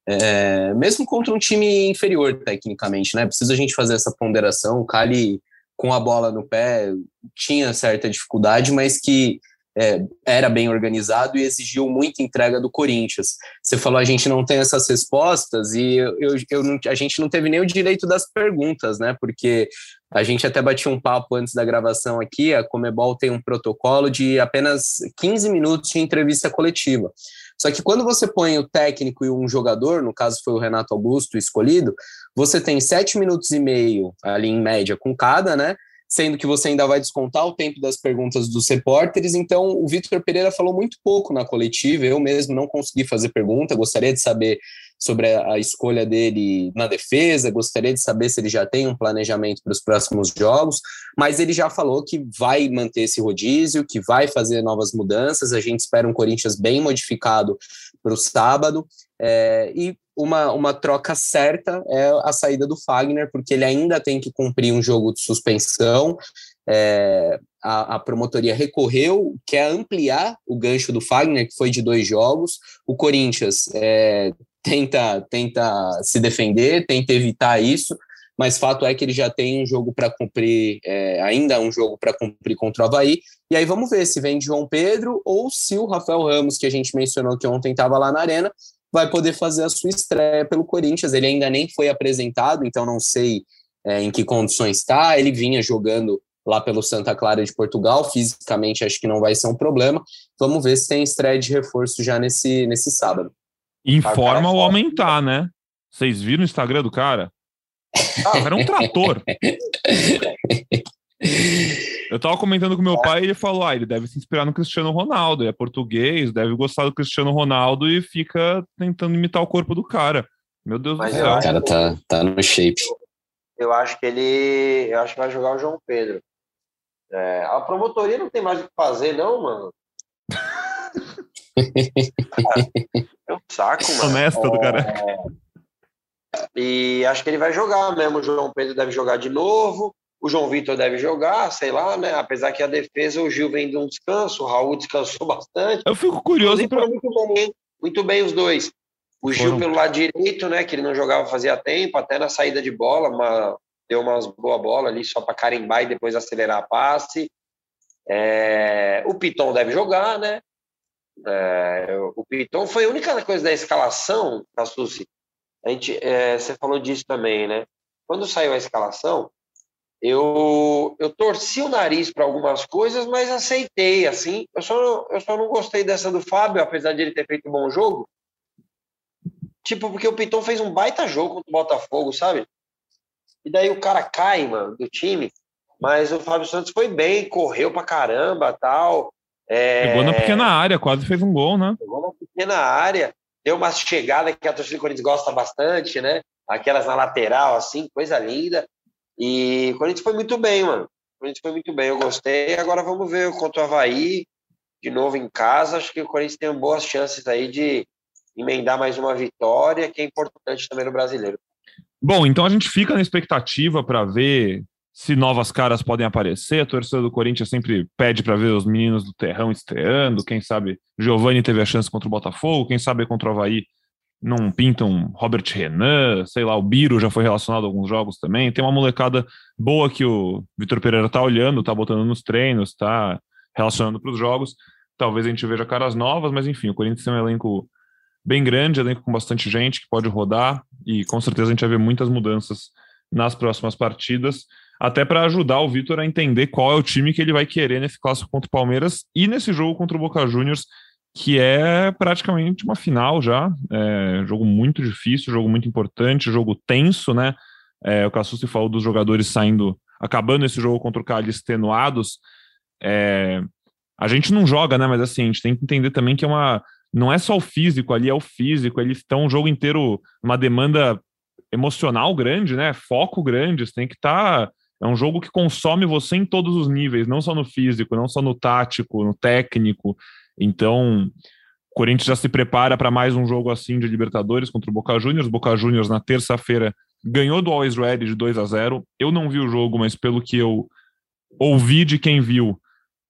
[SPEAKER 3] é, mesmo contra um time inferior tecnicamente, né? Precisa a gente fazer essa ponderação. O Cali, com a bola no pé, tinha certa dificuldade, mas que é, era bem organizado e exigiu muita entrega do Corinthians. Você falou a gente não tem essas respostas e eu, eu, eu a gente não teve nem o direito das perguntas, né? Porque a gente até batia um papo antes da gravação aqui. A Comebol tem um protocolo de apenas 15 minutos de entrevista coletiva. Só que quando você põe o técnico e um jogador, no caso foi o Renato Augusto escolhido, você tem sete minutos e meio ali em média com cada, né? Sendo que você ainda vai descontar o tempo das perguntas dos repórteres. Então, o Vitor Pereira falou muito pouco na coletiva. Eu mesmo não consegui fazer pergunta. Gostaria de saber sobre a escolha dele na defesa, gostaria de saber se ele já tem um planejamento para os próximos jogos, mas ele já falou que vai manter esse rodízio, que vai fazer novas mudanças. A gente espera um Corinthians bem modificado para o sábado. É, e uma, uma troca certa é a saída do Fagner, porque ele ainda tem que cumprir um jogo de suspensão. É, a, a, promotoria recorreu, quer ampliar o gancho do Fagner, que foi de dois jogos. O Corinthians é, tenta, tenta se defender, tenta evitar isso, mas fato é que ele já tem um jogo para cumprir, é, ainda um jogo para cumprir contra o Havaí. E aí vamos ver se vem de João Pedro ou se o Rafael Ramos, que a gente mencionou que ontem estava lá na Arena, vai poder fazer a sua estreia pelo Corinthians. Ele ainda nem foi apresentado, então não sei é, em que condições está. Ele vinha jogando lá pelo Santa Clara de Portugal, fisicamente acho que não vai ser um problema. Vamos ver se tem estreia de reforço já nesse, nesse sábado.
[SPEAKER 1] Informa o aumentar, né? Vocês viram o Instagram do cara? Ah, era um trator. Eu tava comentando com meu pai e ele falou: ah, ele deve se inspirar no Cristiano Ronaldo, é português, deve gostar do Cristiano Ronaldo e fica tentando imitar o corpo do cara. Meu Deus Mas do céu.
[SPEAKER 3] O cara tá, tá no shape.
[SPEAKER 2] Eu acho que ele. Eu acho que vai jogar o João Pedro. É, a promotoria não tem mais o que fazer, não, mano. é um saco, mano.
[SPEAKER 1] Honesta do cara.
[SPEAKER 2] É... E acho que ele vai jogar mesmo. O João Pedro deve jogar de novo. O João Vitor deve jogar, sei lá, né? Apesar que a defesa, o Gil vem de um descanso, o Raul descansou bastante.
[SPEAKER 1] Eu fico curioso.
[SPEAKER 2] Pra... Muito, bem, muito bem os dois. O Gil Foram. pelo lado direito, né? Que ele não jogava fazia tempo, até na saída de bola, uma, deu umas boa bola ali só para carimbar e depois acelerar a passe. É, o Piton deve jogar, né? É, o Piton foi a única coisa da escalação, Suzy. A gente, é, você falou disso também, né? Quando saiu a escalação, eu, eu torci o nariz para algumas coisas, mas aceitei, assim. Eu só, eu só não gostei dessa do Fábio, apesar de ele ter feito um bom jogo. Tipo, porque o Piton fez um baita jogo contra o Botafogo, sabe? E daí o cara cai, mano, do time. Mas o Fábio Santos foi bem, correu pra caramba tal.
[SPEAKER 1] É... Pegou na pequena área, quase fez um gol, né?
[SPEAKER 2] Pegou na pequena área, deu uma chegada que a torcida do Corinthians gosta bastante, né? Aquelas na lateral, assim, coisa linda. E o Corinthians foi muito bem, mano. O Corinthians foi muito bem, eu gostei. Agora vamos ver contra o Havaí, de novo em casa. Acho que o Corinthians tem boas chances aí de emendar mais uma vitória, que é importante também no brasileiro.
[SPEAKER 1] Bom, então a gente fica na expectativa para ver se novas caras podem aparecer. A torcida do Corinthians sempre pede para ver os meninos do Terrão estreando. Quem sabe Giovanni teve a chance contra o Botafogo, quem sabe contra o Havaí não pintam Robert Renan, sei lá, o Biro já foi relacionado a alguns jogos também. Tem uma molecada boa que o Vitor Pereira tá olhando, tá botando nos treinos, tá relacionando para os jogos. Talvez a gente veja caras novas, mas enfim, o Corinthians tem um elenco bem grande, elenco com bastante gente que pode rodar e com certeza a gente vai ver muitas mudanças nas próximas partidas, até para ajudar o Vitor a entender qual é o time que ele vai querer nesse clássico contra o Palmeiras e nesse jogo contra o Boca Juniors, que é praticamente uma final já. É, jogo muito difícil, jogo muito importante, jogo tenso, né? É, o Cassucci falou dos jogadores saindo, acabando esse jogo contra o Cali extenuados. É, a gente não joga, né? Mas assim, a gente tem que entender também que é uma. Não é só o físico ali, é o físico. Eles estão o jogo inteiro, uma demanda emocional grande, né? Foco grande. Você tem que estar. Tá, é um jogo que consome você em todos os níveis, não só no físico, não só no tático, no técnico. Então, o Corinthians já se prepara para mais um jogo assim de Libertadores contra o Boca Juniors. Boca Juniors na terça-feira ganhou do Always Ready de 2 a 0. Eu não vi o jogo, mas pelo que eu ouvi de quem viu,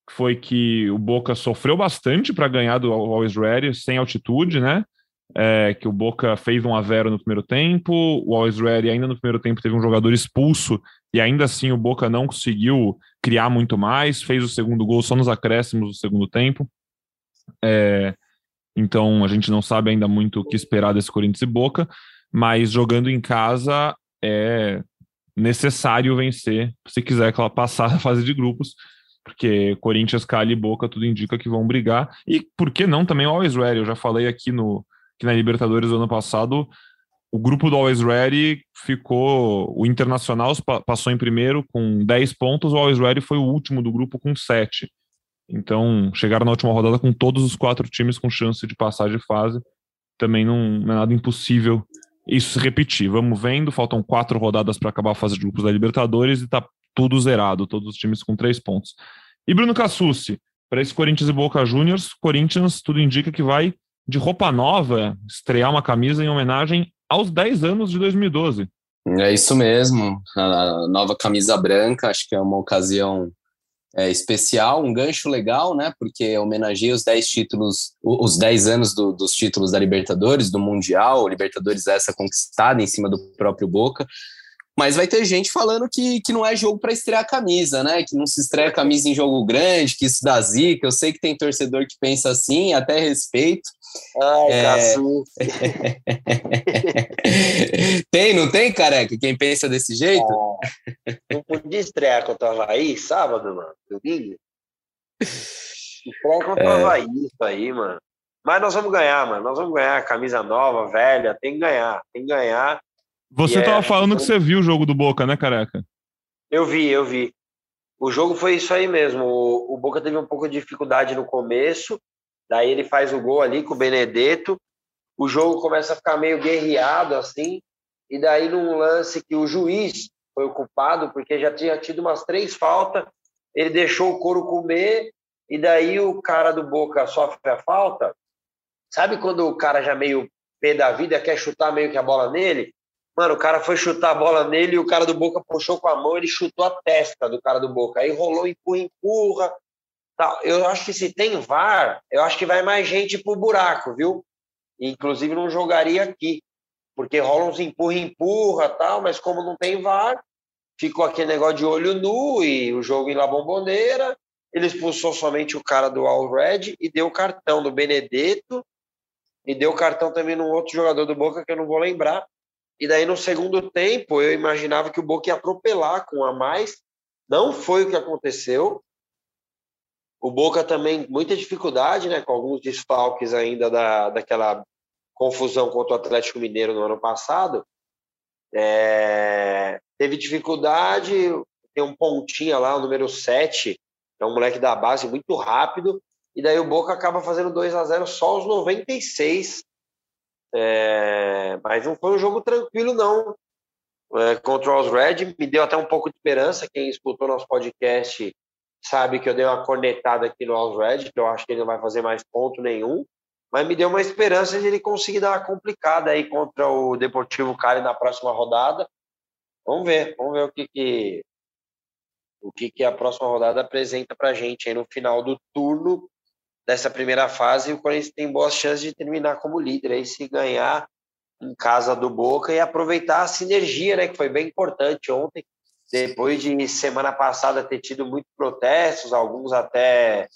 [SPEAKER 1] foi que o Boca sofreu bastante para ganhar do Always Ready sem altitude, né? É, que o Boca fez 1 a 0 no primeiro tempo, o Always Ready ainda no primeiro tempo teve um jogador expulso e ainda assim o Boca não conseguiu criar muito mais, fez o segundo gol só nos acréscimos do segundo tempo. É, então a gente não sabe ainda muito o que esperar desse Corinthians e Boca, mas jogando em casa é necessário vencer se quiser passar a fase de grupos, porque Corinthians, Cali e Boca tudo indica que vão brigar. E por que não também o Always Ready? Eu já falei aqui no que na Libertadores do ano passado, o grupo do Always Ready ficou. O Internacional passou em primeiro com 10 pontos, o Always Ready foi o último do grupo com 7. Então, chegaram na última rodada com todos os quatro times com chance de passar de fase. Também não, não é nada impossível isso se repetir. Vamos vendo, faltam quatro rodadas para acabar a fase de grupos da Libertadores e tá tudo zerado, todos os times com três pontos. E Bruno Cassucci, para esse Corinthians e Boca Juniors, Corinthians tudo indica que vai de roupa nova estrear uma camisa em homenagem aos 10 anos de 2012.
[SPEAKER 3] É isso mesmo, a nova camisa branca, acho que é uma ocasião é, especial, um gancho legal, né? Porque homenageia os 10 títulos, os 10 anos do, dos títulos da Libertadores, do Mundial, Libertadores essa conquistada em cima do próprio Boca. Mas vai ter gente falando que, que não é jogo para estrear a camisa, né? Que não se estreia a camisa em jogo grande, que isso dá zica. Eu sei que tem torcedor que pensa assim, até respeito.
[SPEAKER 2] Ai, é...
[SPEAKER 3] tem, não tem, careca? Quem pensa desse jeito?
[SPEAKER 2] É. Não podia estrear contra o Havaí sábado, mano? Domingo? Estreia contra é. Havaí, isso aí, mano. Mas nós vamos ganhar, mano. Nós vamos ganhar camisa nova, velha. Tem que ganhar, tem que ganhar.
[SPEAKER 1] Você tava é... falando que você viu o jogo do Boca, né, careca?
[SPEAKER 2] Eu vi, eu vi. O jogo foi isso aí mesmo. O, o Boca teve um pouco de dificuldade no começo, Daí ele faz o gol ali com o Benedetto. O jogo começa a ficar meio guerreado assim. E daí, num lance que o juiz foi o culpado, porque já tinha tido umas três faltas, ele deixou o couro comer. E daí o cara do Boca sofre a falta. Sabe quando o cara já meio pé da vida quer chutar meio que a bola nele? Mano, o cara foi chutar a bola nele e o cara do Boca puxou com a mão, ele chutou a testa do cara do Boca. Aí rolou empurra, empurra. Tá, eu acho que se tem VAR, eu acho que vai mais gente pro buraco, viu? Inclusive não jogaria aqui, porque rola uns empurra, empurra, tal, mas como não tem VAR, ficou aquele negócio de olho nu e o jogo em La Bombonera. Ele expulsou somente o cara do All Red e deu cartão do Benedetto e deu cartão também num outro jogador do Boca que eu não vou lembrar. E daí no segundo tempo eu imaginava que o Boca ia atropelar com a mais. Não foi o que aconteceu. O Boca também muita dificuldade, né, com alguns desfalques ainda da, daquela confusão contra o Atlético Mineiro no ano passado. É, teve dificuldade, tem um pontinha lá, o número 7, é um moleque da base muito rápido, e daí o Boca acaba fazendo 2 a 0 só aos 96. É, mas não foi um jogo tranquilo, não. É, contra os Red, me deu até um pouco de esperança. Quem escutou nosso podcast sabe que eu dei uma cornetada aqui no All Red, que eu acho que ele não vai fazer mais ponto nenhum mas me deu uma esperança de ele conseguir dar uma complicada aí contra o Deportivo Cali na próxima rodada. Vamos ver, vamos ver o que, que o que, que a próxima rodada apresenta para gente aí no final do turno dessa primeira fase. O Corinthians tem boas chances de terminar como líder aí se ganhar em casa do Boca e aproveitar a sinergia, né, que foi bem importante ontem. Depois de semana passada ter tido muitos protestos, alguns até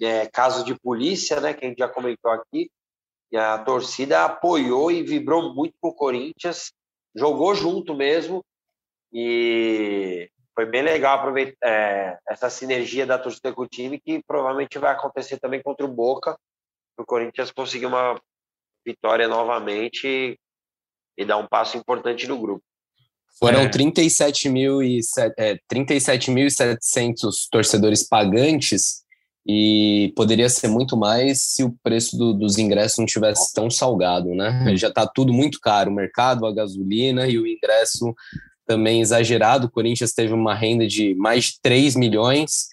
[SPEAKER 2] é, casos de polícia, né, que a gente já comentou aqui, a torcida apoiou e vibrou muito com o Corinthians, jogou junto mesmo, e foi bem legal aproveitar é, essa sinergia da torcida com o time, que provavelmente vai acontecer também contra o Boca, o Corinthians conseguir uma vitória novamente e dar um passo importante no grupo.
[SPEAKER 3] Foram é. 37.700 é, 37 torcedores pagantes e poderia ser muito mais se o preço do, dos ingressos não tivesse tão salgado, né? Uhum. Já está tudo muito caro, o mercado, a gasolina e o ingresso também exagerado. O Corinthians teve uma renda de mais de 3 milhões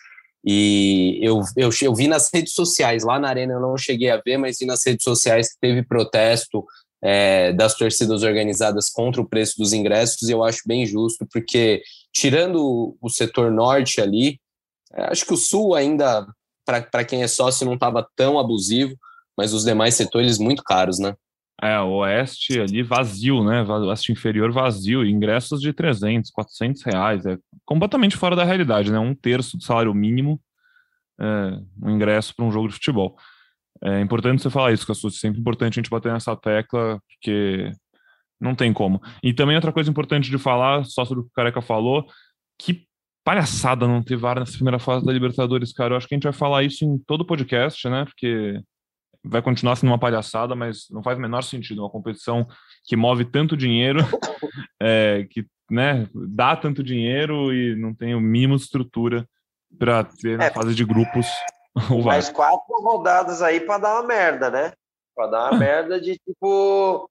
[SPEAKER 3] e eu, eu, eu vi nas redes sociais, lá na Arena eu não cheguei a ver, mas vi nas redes sociais que teve protesto é, das torcidas organizadas contra o preço dos ingressos e eu acho bem justo, porque tirando o setor norte ali, é, acho que o sul ainda para quem é sócio não estava tão abusivo, mas os demais setores muito caros, né?
[SPEAKER 1] É, o Oeste ali vazio, né? Oeste inferior vazio, ingressos de 300, 400 reais. É completamente fora da realidade, né? Um terço do salário mínimo, é, um ingresso para um jogo de futebol. É importante você falar isso, Cassus. Sempre importante a gente bater nessa tecla, porque não tem como. E também outra coisa importante de falar, só sobre o que o Careca falou, que palhaçada não ter VAR nessa primeira fase da Libertadores, cara. Eu acho que a gente vai falar isso em todo o podcast, né? Porque vai continuar sendo uma palhaçada, mas não faz o menor sentido. Uma competição que move tanto dinheiro, é, que né, dá tanto dinheiro e não tem o mínimo de estrutura para ter na é, fase de grupos.
[SPEAKER 2] Mais quatro rodadas aí para dar uma merda, né? Para dar uma merda de tipo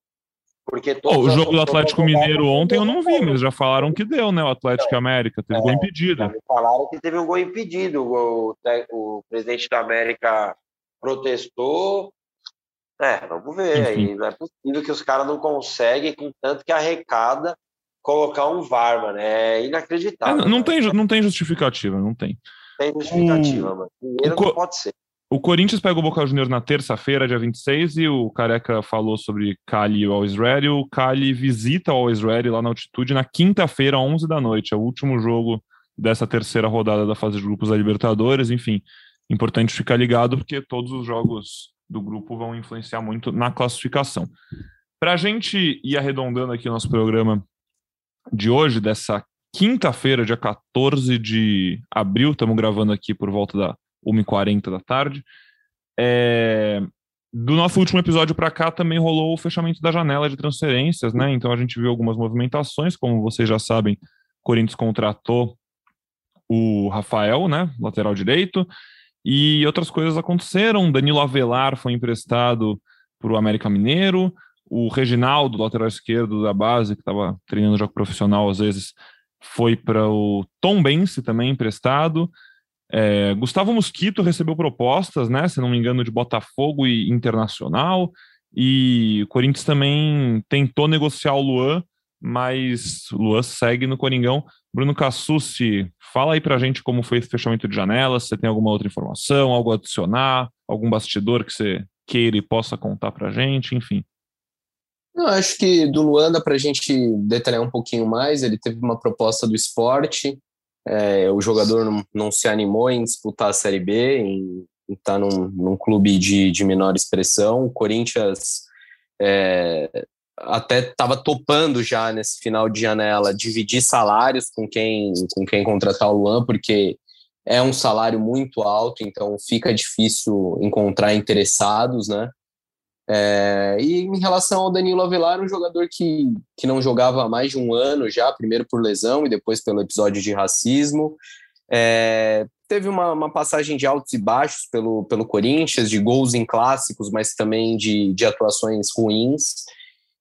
[SPEAKER 2] porque
[SPEAKER 1] oh, o jogo do Atlético Mineiro ontem eu não vi, mas já falaram que deu, né? O Atlético América teve é, gol impedido.
[SPEAKER 2] Falaram que teve um gol impedido. O, o presidente da América protestou. É, vamos ver. Aí. Não é possível que os caras não conseguem, com tanto que arrecada, colocar um VAR, mano. É inacreditável.
[SPEAKER 1] É, não, tem, não tem justificativa, não tem.
[SPEAKER 2] Tem justificativa, o, mano. Dinheiro o, não pode ser.
[SPEAKER 1] O Corinthians pega o Boca Juniors na terça-feira, dia 26, e o Careca falou sobre Cali e o Always Ready. O Cali visita o Always Ready lá na altitude na quinta-feira, 11 da noite. É o último jogo dessa terceira rodada da fase de grupos da Libertadores. Enfim, importante ficar ligado, porque todos os jogos do grupo vão influenciar muito na classificação. Para a gente ir arredondando aqui o nosso programa de hoje, dessa quinta-feira, dia 14 de abril, estamos gravando aqui por volta da 1h40 da tarde. É, do nosso último episódio para cá também rolou o fechamento da janela de transferências, né? Então a gente viu algumas movimentações, como vocês já sabem, Corinthians contratou o Rafael, né, lateral direito, e outras coisas aconteceram. Danilo Avelar foi emprestado para o América Mineiro, o Reginaldo, lateral esquerdo da base, que estava treinando jogo profissional às vezes, foi para o Tom Bense também emprestado. É, Gustavo Mosquito recebeu propostas, né? Se não me engano, de Botafogo e Internacional. E o Corinthians também tentou negociar o Luan, mas o Luan segue no Coringão. Bruno Cassucci, fala aí pra gente como foi esse fechamento de janela, se você tem alguma outra informação, algo a adicionar, algum bastidor que você queira e possa contar pra gente, enfim.
[SPEAKER 3] Eu acho que do Luanda, para a gente detalhar um pouquinho mais, ele teve uma proposta do esporte, é, o jogador não, não, se animou em disputar a Série B, em estar tá num, num, clube de, de menor expressão. O Corinthians é, até estava topando já nesse final de janela dividir salários com quem, com quem contratar o Luan, porque é um salário muito alto, então fica difícil encontrar interessados, né? É, e em relação ao Danilo Avelar, um jogador que, que não jogava há mais de um ano já, primeiro por lesão e depois pelo episódio de racismo. É, teve uma, uma, passagem de altos e baixos pelo, pelo Corinthians, de gols em clássicos, mas também de, de atuações ruins.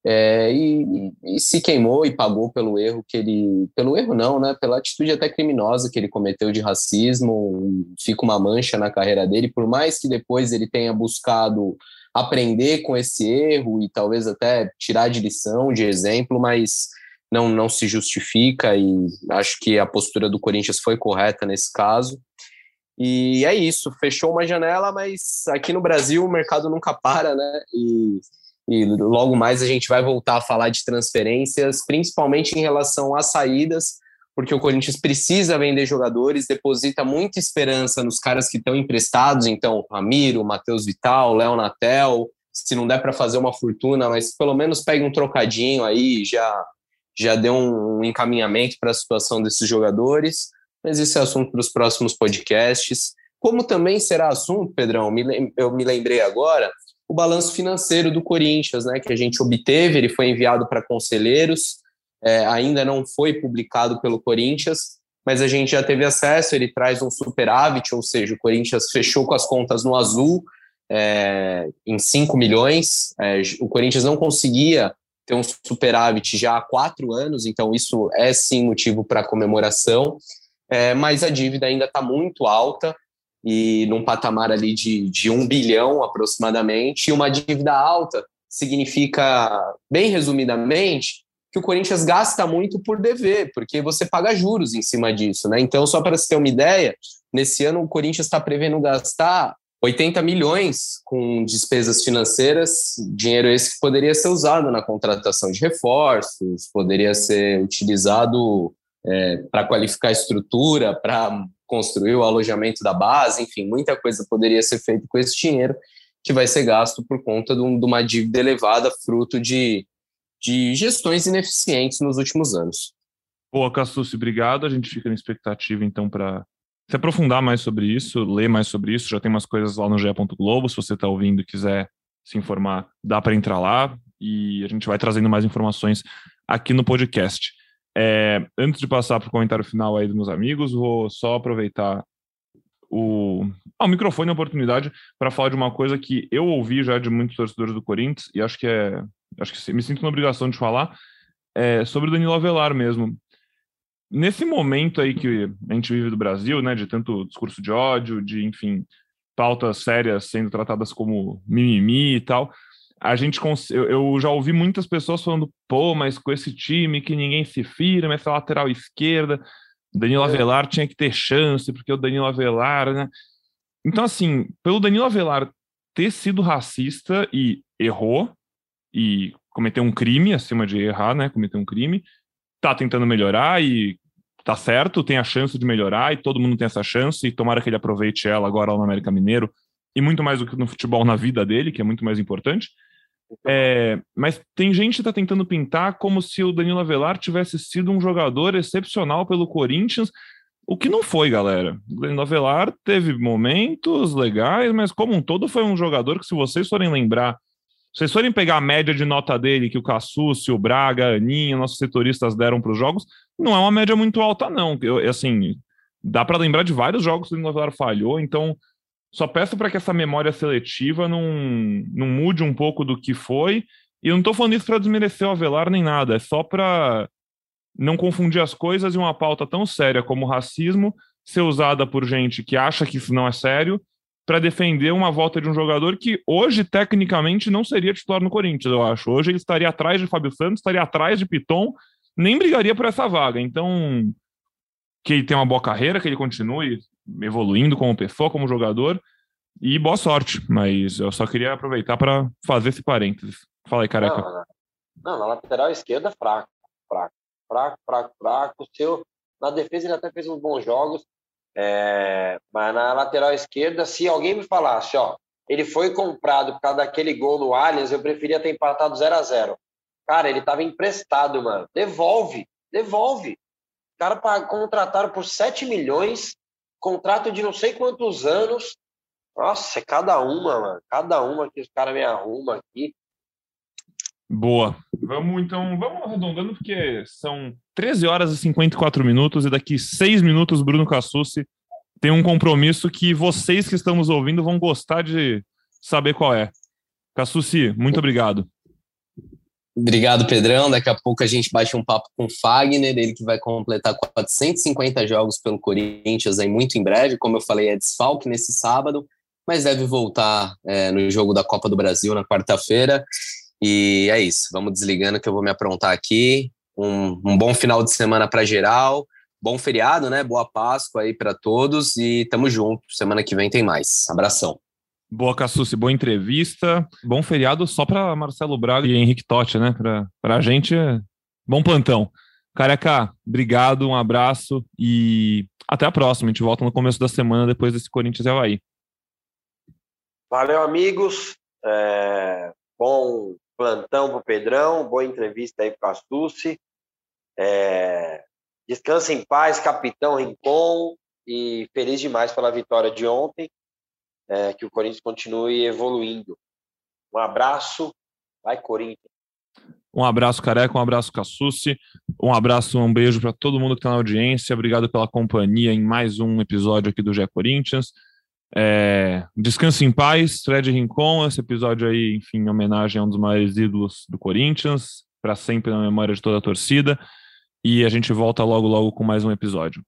[SPEAKER 3] É, e, e, se queimou e pagou pelo erro que ele. Pelo erro, não, né? Pela atitude até criminosa que ele cometeu de racismo. Fica uma mancha na carreira dele, por mais que depois ele tenha buscado aprender com esse erro e talvez até tirar de lição, de exemplo, mas não, não se justifica e acho que a postura do Corinthians foi correta nesse caso. E é isso, fechou uma janela, mas aqui no Brasil o mercado nunca para, né? E, e logo mais a gente vai voltar a falar de transferências, principalmente em relação às saídas, porque o Corinthians precisa vender jogadores, deposita muita esperança nos caras que estão emprestados, então Ramiro, Matheus Vital, Léo Natel, se não der para fazer uma fortuna, mas pelo menos pegue um trocadinho aí, já já deu um encaminhamento para a situação desses jogadores, mas esse é assunto para os próximos podcasts. Como também será assunto, Pedrão, eu me lembrei agora, o balanço financeiro do Corinthians, né, que a gente obteve, ele foi enviado para conselheiros, é, ainda não foi publicado pelo Corinthians, mas a gente já teve acesso. Ele traz um superávit, ou seja, o Corinthians fechou com as contas no azul é, em 5 milhões. É, o Corinthians não conseguia ter um superávit já há quatro anos, então isso é sim motivo para comemoração. É, mas a dívida ainda está muito alta e num patamar ali de, de um bilhão aproximadamente. E uma dívida alta significa, bem resumidamente, que o Corinthians gasta muito por dever, porque você paga juros em cima disso, né? Então, só para você ter uma ideia, nesse ano o Corinthians está prevendo gastar 80 milhões com despesas financeiras, dinheiro esse que poderia ser usado na contratação de reforços, poderia ser utilizado é, para qualificar a estrutura, para construir o alojamento da base, enfim, muita coisa poderia ser feita com esse dinheiro que vai ser gasto por conta de, uma dívida elevada, fruto de de gestões ineficientes nos últimos anos.
[SPEAKER 1] Boa, Cassucci, obrigado. A gente fica na expectativa, então, para se aprofundar mais sobre isso, ler mais sobre isso. Já tem umas coisas lá no GE. Globo. Se você está ouvindo e quiser se informar, dá para entrar lá e a gente vai trazendo mais informações aqui no podcast. É, antes de passar para o comentário final aí dos meus amigos, vou só aproveitar o, ah, o microfone a oportunidade para falar de uma coisa que eu ouvi já de muitos torcedores do Corinthians e acho que é acho que me sinto na obrigação de falar, é, sobre o Danilo Avelar mesmo. Nesse momento aí que a gente vive do Brasil, né, de tanto discurso de ódio, de, enfim, pautas sérias sendo tratadas como mimimi e tal, a gente eu, já ouvi muitas pessoas falando, pô, mas com esse time que ninguém se firma, essa lateral esquerda, Danilo é. Avelar tinha que ter chance, porque o Danilo Avelar, né? Então, assim, pelo Danilo Avelar ter sido racista e errou, e cometeu um crime acima de errar, né? Cometeu um crime, tá tentando melhorar e tá certo, tem a chance de melhorar e todo mundo tem essa chance e tomara que ele aproveite ela agora lá no América Mineiro e muito mais do que no futebol na vida dele, que é muito mais importante. É, mas tem gente que tá tentando pintar como se o Danilo Avelar tivesse sido um jogador excepcional pelo Corinthians, o que não foi, galera. O Danilo Avelar teve momentos legais, mas como um todo foi um jogador que, se vocês forem lembrar vocês forem pegar a média de nota dele, que o Cassucci, o Braga, Aninha, nossos setoristas deram para os jogos, não é uma média muito alta, não. Eu, assim, dá para lembrar de vários jogos que o Inovar falhou, então só peço para que essa memória seletiva não, não mude um pouco do que foi. E eu não estou falando isso para desmerecer o Avelar nem nada, é só para não confundir as coisas e uma pauta tão séria como o racismo ser usada por gente que acha que isso não é sério para defender uma volta de um jogador que hoje, tecnicamente, não seria titular no Corinthians, eu acho. Hoje ele estaria atrás de Fábio Santos, estaria atrás de Piton, nem brigaria por essa vaga. Então, que ele tenha uma boa carreira, que ele continue evoluindo como pessoa, como jogador, e boa sorte. Mas eu só queria aproveitar para fazer esse parênteses. Fala aí, careca.
[SPEAKER 2] Não, Não, na lateral esquerda, fraco, fraco, fraco, fraco, fraco. Seu, na defesa, ele até fez uns bons jogos, é, mas na lateral esquerda, se alguém me falasse, ó, ele foi comprado por causa daquele gol no Allianz, eu preferia ter empatado 0 a 0 Cara, ele tava emprestado, mano. Devolve, devolve. O cara contrataram por 7 milhões, contrato de não sei quantos anos. Nossa, é cada uma, mano. Cada uma que os caras me arrumam aqui.
[SPEAKER 1] Boa. Vamos então, vamos arredondando, porque são 13 horas e 54 minutos, e daqui 6 minutos, Bruno Cassucci tem um compromisso que vocês que estamos ouvindo vão gostar de saber qual é. Cassucci, muito obrigado.
[SPEAKER 3] Obrigado, Pedrão. Daqui a pouco a gente bate um papo com o Fagner, ele que vai completar 450 jogos pelo Corinthians aí muito em breve. Como eu falei, é desfalque nesse sábado, mas deve voltar é, no jogo da Copa do Brasil na quarta-feira. E é isso. Vamos desligando que eu vou me aprontar aqui. Um, um bom final de semana para geral. Bom feriado, né? Boa Páscoa aí para todos e tamo junto. Semana que vem tem mais. Abração.
[SPEAKER 1] Boa, Cassucci, boa entrevista. Bom feriado só para Marcelo Braga e Henrique Totti, né? Para a gente, bom plantão. Careca, obrigado, um abraço e até a próxima. A gente volta no começo da semana depois desse Corinthians e Havaí.
[SPEAKER 2] Valeu, amigos. É... Bom plantão pro Pedrão, boa entrevista aí pro Cassucci. É... Descansa em paz, capitão Rincon, e feliz demais pela vitória de ontem é, que o Corinthians continue evoluindo. Um abraço, vai Corinthians.
[SPEAKER 1] Um abraço, Careca, um abraço, Cassucci, um abraço, um beijo para todo mundo que está na audiência. Obrigado pela companhia em mais um episódio aqui do Gé Corinthians. É, descanse em paz, Fred Rincon. Esse episódio aí, enfim, em homenagem a um dos maiores ídolos do Corinthians, para sempre na memória de toda a torcida. E a gente volta logo, logo com mais um episódio.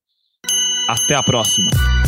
[SPEAKER 1] Até a próxima!